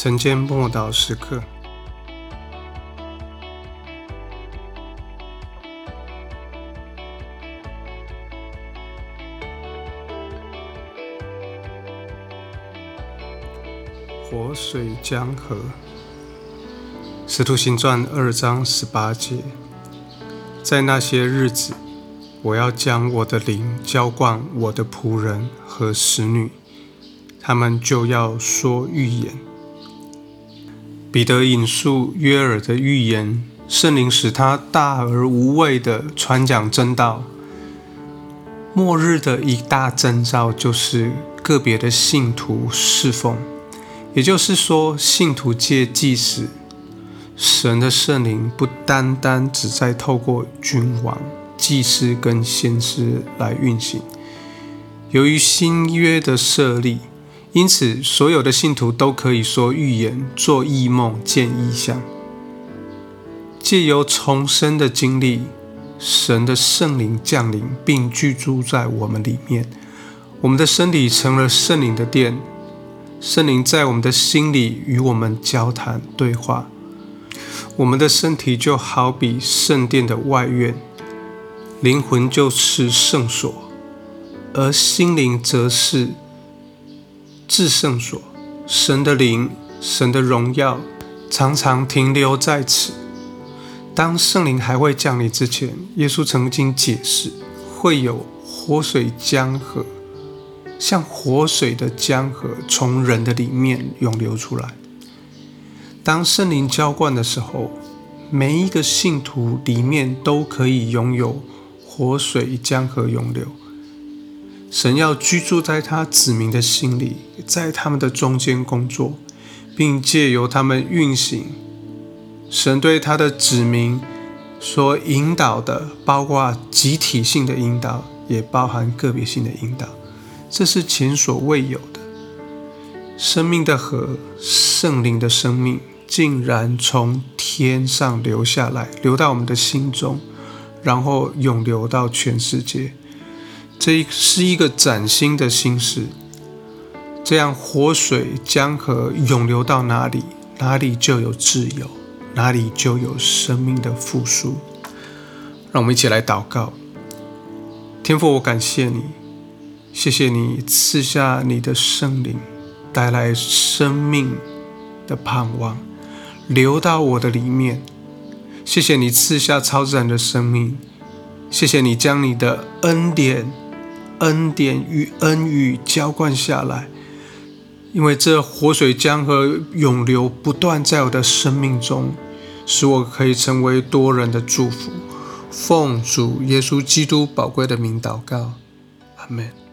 晨间默祷时刻，活水江河。使徒行传二章十八节，在那些日子，我要将我的灵浇灌我的仆人和使女，他们就要说预言。彼得引述约尔的预言，圣灵使他大而无畏地传讲真道。末日的一大征兆就是个别的信徒侍奉，也就是说，信徒借祭司，神的圣灵不单单只在透过君王、祭司跟先知来运行。由于新约的设立。因此，所有的信徒都可以说预言、做异梦、见异象。借由重生的经历，神的圣灵降临并居住在我们里面，我们的身体成了圣灵的殿。圣灵在我们的心里与我们交谈对话。我们的身体就好比圣殿的外院，灵魂就是圣所，而心灵则是。至圣所，神的灵、神的荣耀常常停留在此。当圣灵还未降临之前，耶稣曾经解释会有活水江河，像活水的江河从人的里面涌流出来。当圣灵浇灌的时候，每一个信徒里面都可以拥有活水江河涌流。神要居住在他子民的心里，在他们的中间工作，并借由他们运行。神对他的子民所引导的，包括集体性的引导，也包含个别性的引导。这是前所未有的。生命的河，圣灵的生命，竟然从天上流下来，流到我们的心中，然后涌流到全世界。这是一个崭新的心事，这样活水江河涌流到哪里，哪里就有自由，哪里就有生命的复苏。让我们一起来祷告：天父，我感谢你，谢谢你赐下你的圣灵，带来生命的盼望，流到我的里面。谢谢你赐下超自然的生命，谢谢你将你的恩典。恩典与恩雨浇灌下来，因为这活水江河涌流不断在我的生命中，使我可以成为多人的祝福。奉主耶稣基督宝贵的名祷告，阿门。